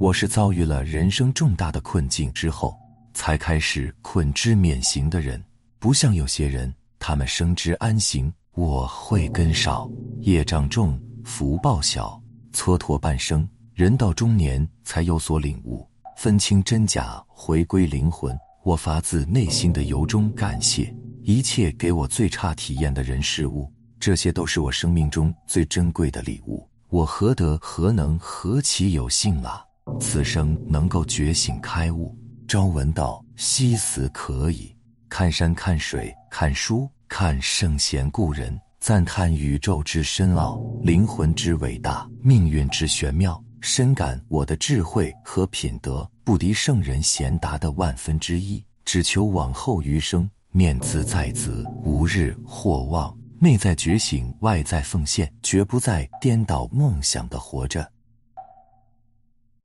我是遭遇了人生重大的困境之后，才开始困之免刑的人。不像有些人，他们生之安行，我慧根少，业障重，福报小，蹉跎半生，人到中年才有所领悟，分清真假，回归灵魂。我发自内心的由衷感谢一切给我最差体验的人事物，这些都是我生命中最珍贵的礼物。我何德何能，何其有幸啊！此生能够觉醒开悟，朝闻道，夕死可以。看山看水看书看圣贤故人，赞叹宇宙之深奥，灵魂之伟大，命运之玄妙，深感我的智慧和品德不敌圣人贤达的万分之一。只求往后余生，面自在子，无日或忘。内在觉醒，外在奉献，绝不再颠倒梦想的活着。